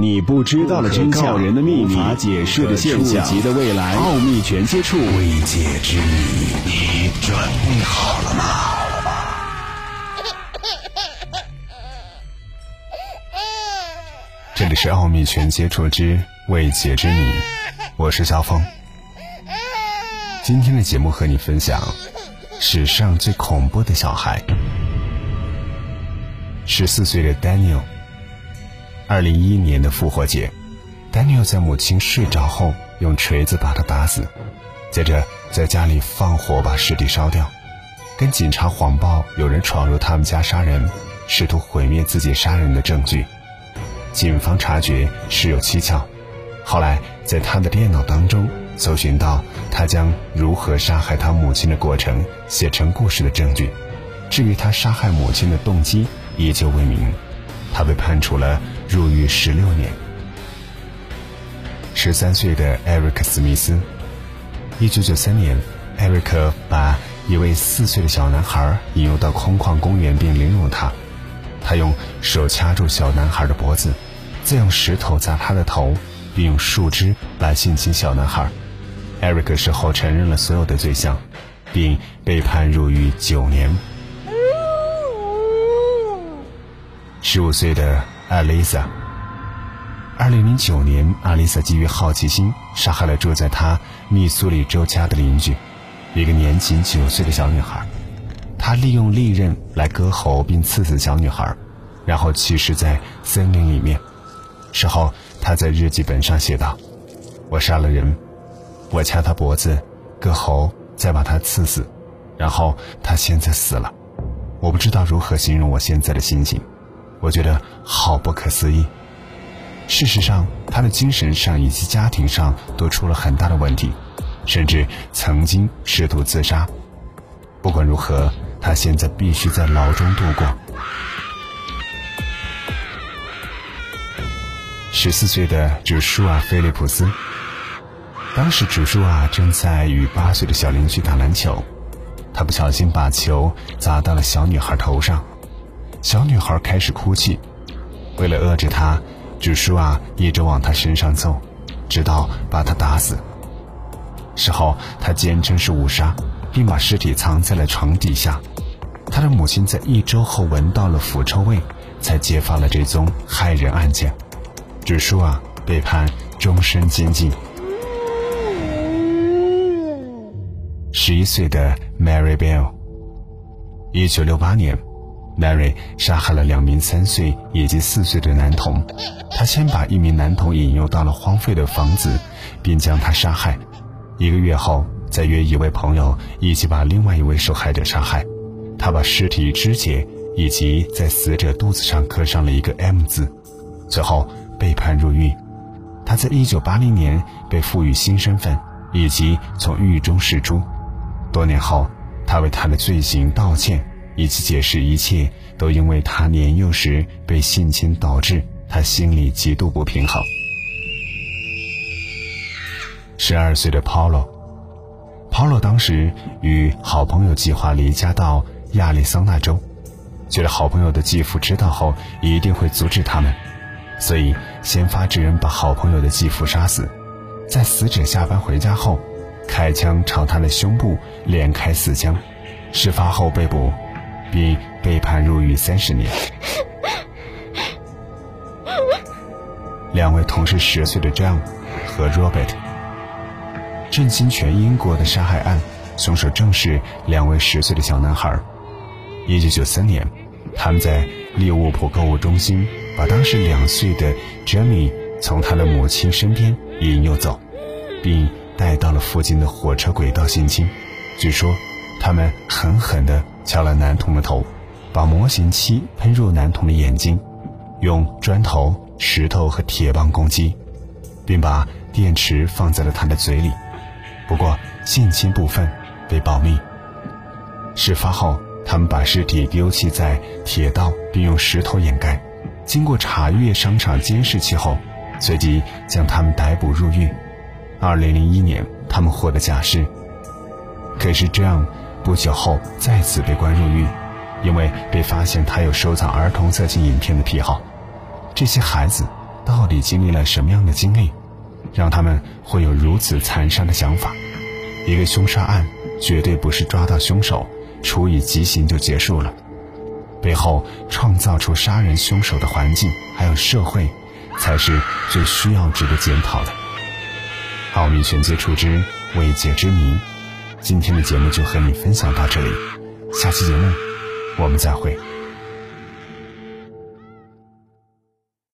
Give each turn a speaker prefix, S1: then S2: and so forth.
S1: 你不知道的真相，人的秘密，无法解释的现象，触及的未来，奥秘全接触，未解之谜，你准备好了吗？
S2: 这里是奥秘全接触之未解之谜，我是肖峰。今天的节目和你分享史上最恐怖的小孩——十四岁的 Daniel。二零一一年的复活节，Daniel 在母亲睡着后用锤子把他打死，接着在家里放火把尸体烧掉，跟警察谎报有人闯入他们家杀人，试图毁灭自己杀人的证据。警方察觉事有蹊跷，后来在他的电脑当中搜寻到他将如何杀害他母亲的过程写成故事的证据。至于他杀害母亲的动机，依旧未明。他被判处了。入狱十六年。十三岁的艾瑞克·史密斯，一九九三年，艾瑞克把一位四岁的小男孩引诱到空旷公园并凌辱他。他用手掐住小男孩的脖子，再用石头砸他的头，并用树枝来性侵小男孩。艾瑞克事后承认了所有的罪行，并被判入狱九年。十五岁的。艾丽莎。二零零九年，阿丽萨基于好奇心杀害了住在她密苏里州家的邻居，一个年仅九岁的小女孩。她利用利刃来割喉并刺死小女孩，然后弃尸在森林里面。事后，她在日记本上写道：“我杀了人，我掐他脖子，割喉，再把他刺死，然后他现在死了。我不知道如何形容我现在的心情。”我觉得好不可思议。事实上，他的精神上以及家庭上都出了很大的问题，甚至曾经试图自杀。不管如何，他现在必须在牢中度过。十四岁的主舒瓦·菲利普斯，当时主舒瓦正在与八岁的小邻居打篮球，他不小心把球砸到了小女孩头上。小女孩开始哭泣，为了遏制她，主叔啊一直往她身上揍，直到把她打死。事后，他坚称是误杀，并把尸体藏在了床底下。他的母亲在一周后闻到了腐臭味，才揭发了这宗害人案件。主叔啊被判终身监禁。十一岁的 Mary Bell，一九六八年。Mary 杀害了两名三岁以及四岁的男童，他先把一名男童引诱到了荒废的房子，并将他杀害。一个月后，再约一位朋友一起把另外一位受害者杀害。他把尸体肢解，以及在死者肚子上刻上了一个 M 字，最后被判入狱。他在1980年被赋予新身份，以及从狱中释出。多年后，他为他的罪行道歉。以及解释一切都因为他年幼时被性侵导致，他心里极度不平衡。十二岁的 Paulo，Paulo 当时与好朋友计划离家到亚利桑那州，觉得好朋友的继父知道后一定会阻止他们，所以先发制人把好朋友的继父杀死，在死者下班回家后，开枪朝他的胸部连开四枪，事发后被捕。并被判入狱三十年。两位同是十岁的 John 和 Robert，震惊全英国的杀害案，凶手正是两位十岁的小男孩。一九九三年，他们在利物浦购物中心把当时两岁的 Jamie 从他的母亲身边引诱走，并带到了附近的火车轨道性侵。据说，他们狠狠地。敲了男童的头，把模型漆喷入男童的眼睛，用砖头、石头和铁棒攻击，并把电池放在了他的嘴里。不过性侵部分被保密。事发后，他们把尸体丢弃在铁道，并用石头掩盖。经过查阅商场监视器后，随即将他们逮捕入狱。二零零一年，他们获得假释。可是这样。不久后再次被关入狱，因为被发现他有收藏儿童色情影片的癖好。这些孩子到底经历了什么样的经历，让他们会有如此残杀的想法？一个凶杀案绝对不是抓到凶手，处以极刑就结束了，背后创造出杀人凶手的环境还有社会，才是最需要值得检讨的。奥秘全接触之未解之谜，今天的节目就和你分享到这里，下期节目我们再会。